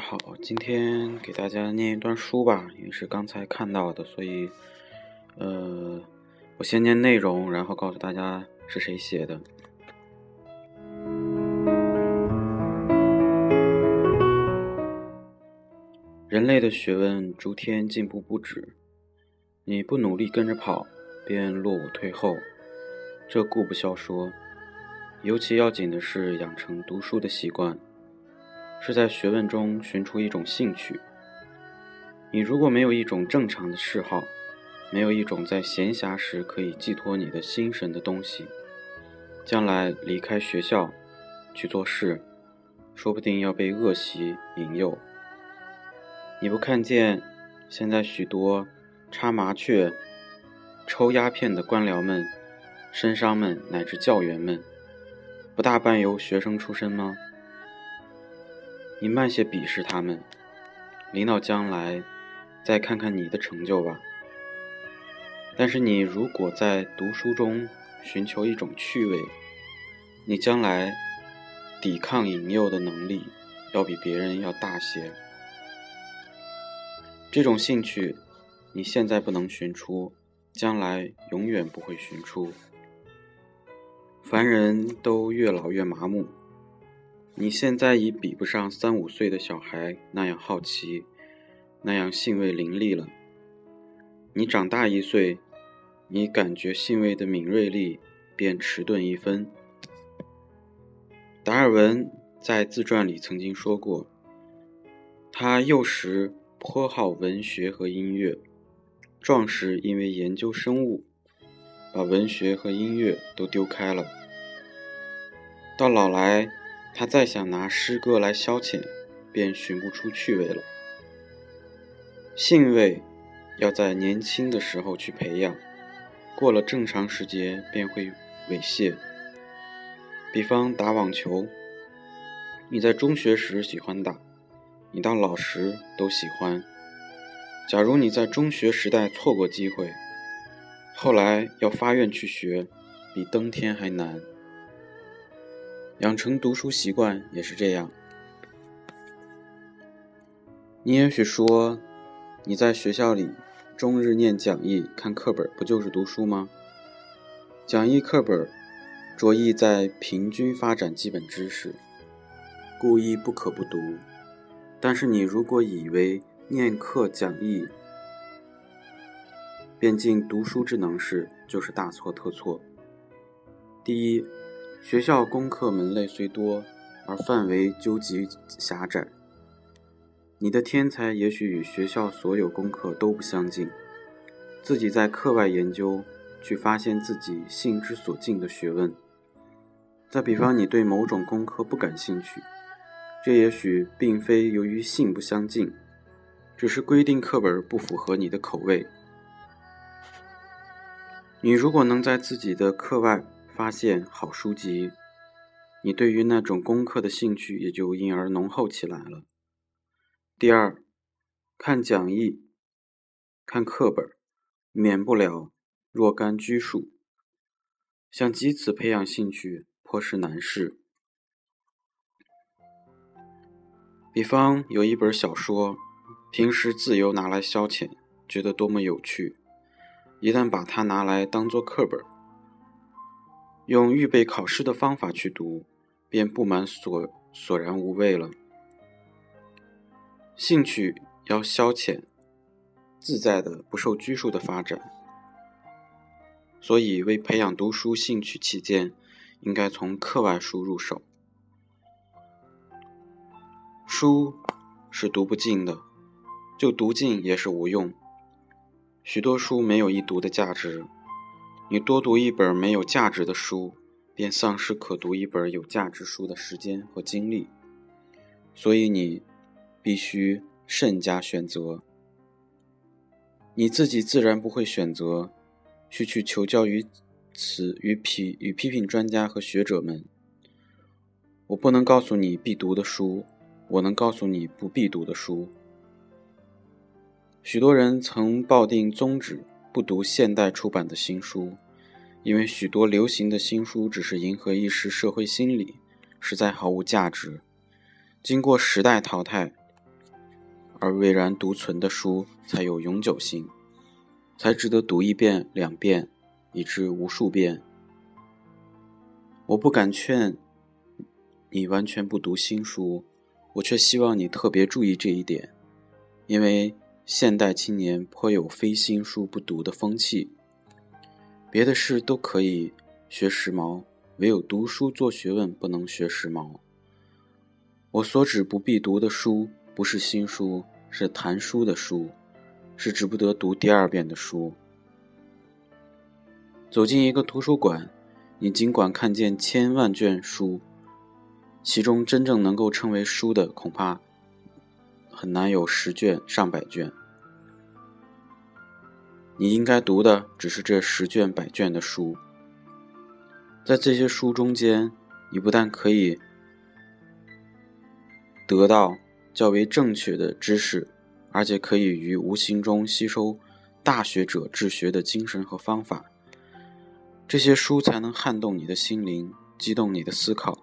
好，今天给大家念一段书吧，也是刚才看到的，所以，呃，我先念内容，然后告诉大家是谁写的。人类的学问逐天进步不止，你不努力跟着跑，便落伍退后，这固不消说。尤其要紧的是养成读书的习惯。是在学问中寻出一种兴趣。你如果没有一种正常的嗜好，没有一种在闲暇时可以寄托你的心神的东西，将来离开学校去做事，说不定要被恶习引诱。你不看见现在许多插麻雀、抽鸦片的官僚们、绅商们乃至教员们，不大半由学生出身吗？你慢些鄙视他们，临到将来，再看看你的成就吧。但是你如果在读书中寻求一种趣味，你将来抵抗引诱的能力要比别人要大些。这种兴趣，你现在不能寻出，将来永远不会寻出。凡人都越老越麻木。你现在已比不上三五岁的小孩那样好奇，那样兴味凌厉了。你长大一岁，你感觉兴味的敏锐力便迟钝一分。达尔文在自传里曾经说过，他幼时颇好文学和音乐，壮时因为研究生物，把文学和音乐都丢开了。到老来。他再想拿诗歌来消遣，便寻不出趣味了。兴味要在年轻的时候去培养，过了正常时节便会猥亵。比方打网球，你在中学时喜欢打，你到老时都喜欢。假如你在中学时代错过机会，后来要发愿去学，比登天还难。养成读书习惯也是这样。你也许说，你在学校里终日念讲义、看课本，不就是读书吗？讲义课本着意在平均发展基本知识，故意不可不读。但是你如果以为念课讲义便尽读书之能事，就是大错特错。第一。学校功课门类虽多，而范围究极狭窄。你的天才也许与学校所有功课都不相近，自己在课外研究，去发现自己性之所近的学问。再比方，你对某种功课不感兴趣，这也许并非由于性不相近，只是规定课本不符合你的口味。你如果能在自己的课外，发现好书籍，你对于那种功课的兴趣也就因而浓厚起来了。第二，看讲义、看课本，免不了若干拘束，想藉此培养兴趣，颇是难事。比方有一本小说，平时自由拿来消遣，觉得多么有趣，一旦把它拿来当做课本。用预备考试的方法去读，便不满索索然无味了。兴趣要消遣、自在的、不受拘束的发展。所以，为培养读书兴趣起见，应该从课外书入手。书是读不尽的，就读尽也是无用。许多书没有一读的价值。你多读一本没有价值的书，便丧失可读一本有价值书的时间和精力。所以你必须慎加选择。你自己自然不会选择，去去求教于此与批与批评专家和学者们。我不能告诉你必读的书，我能告诉你不必读的书。许多人曾抱定宗旨。不读现代出版的新书，因为许多流行的新书只是迎合一时社会心理，实在毫无价值。经过时代淘汰，而巍然独存的书才有永久性，才值得读一遍、两遍，以至无数遍。我不敢劝你完全不读新书，我却希望你特别注意这一点，因为现代青年颇有非新书不读的风气。别的事都可以学时髦，唯有读书做学问不能学时髦。我所指不必读的书。不是新书，是谈书的书，是值不得读第二遍的书。走进一个图书馆，你尽管看见千万卷书，其中真正能够称为书的，恐怕很难有十卷、上百卷。你应该读的只是这十卷、百卷的书。在这些书中间，你不但可以得到。较为正确的知识，而且可以于无形中吸收大学者治学的精神和方法。这些书才能撼动你的心灵，激动你的思考。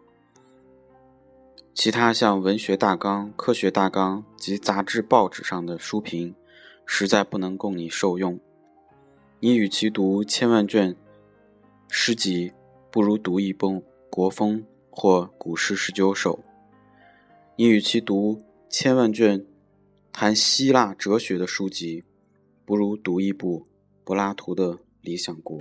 其他像文学大纲、科学大纲及杂志报纸上的书评，实在不能供你受用。你与其读千万卷诗集，不如读一本《国风》或《古诗十九首》。你与其读。千万卷谈希腊哲学的书籍，不如读一部柏拉图的《理想国》。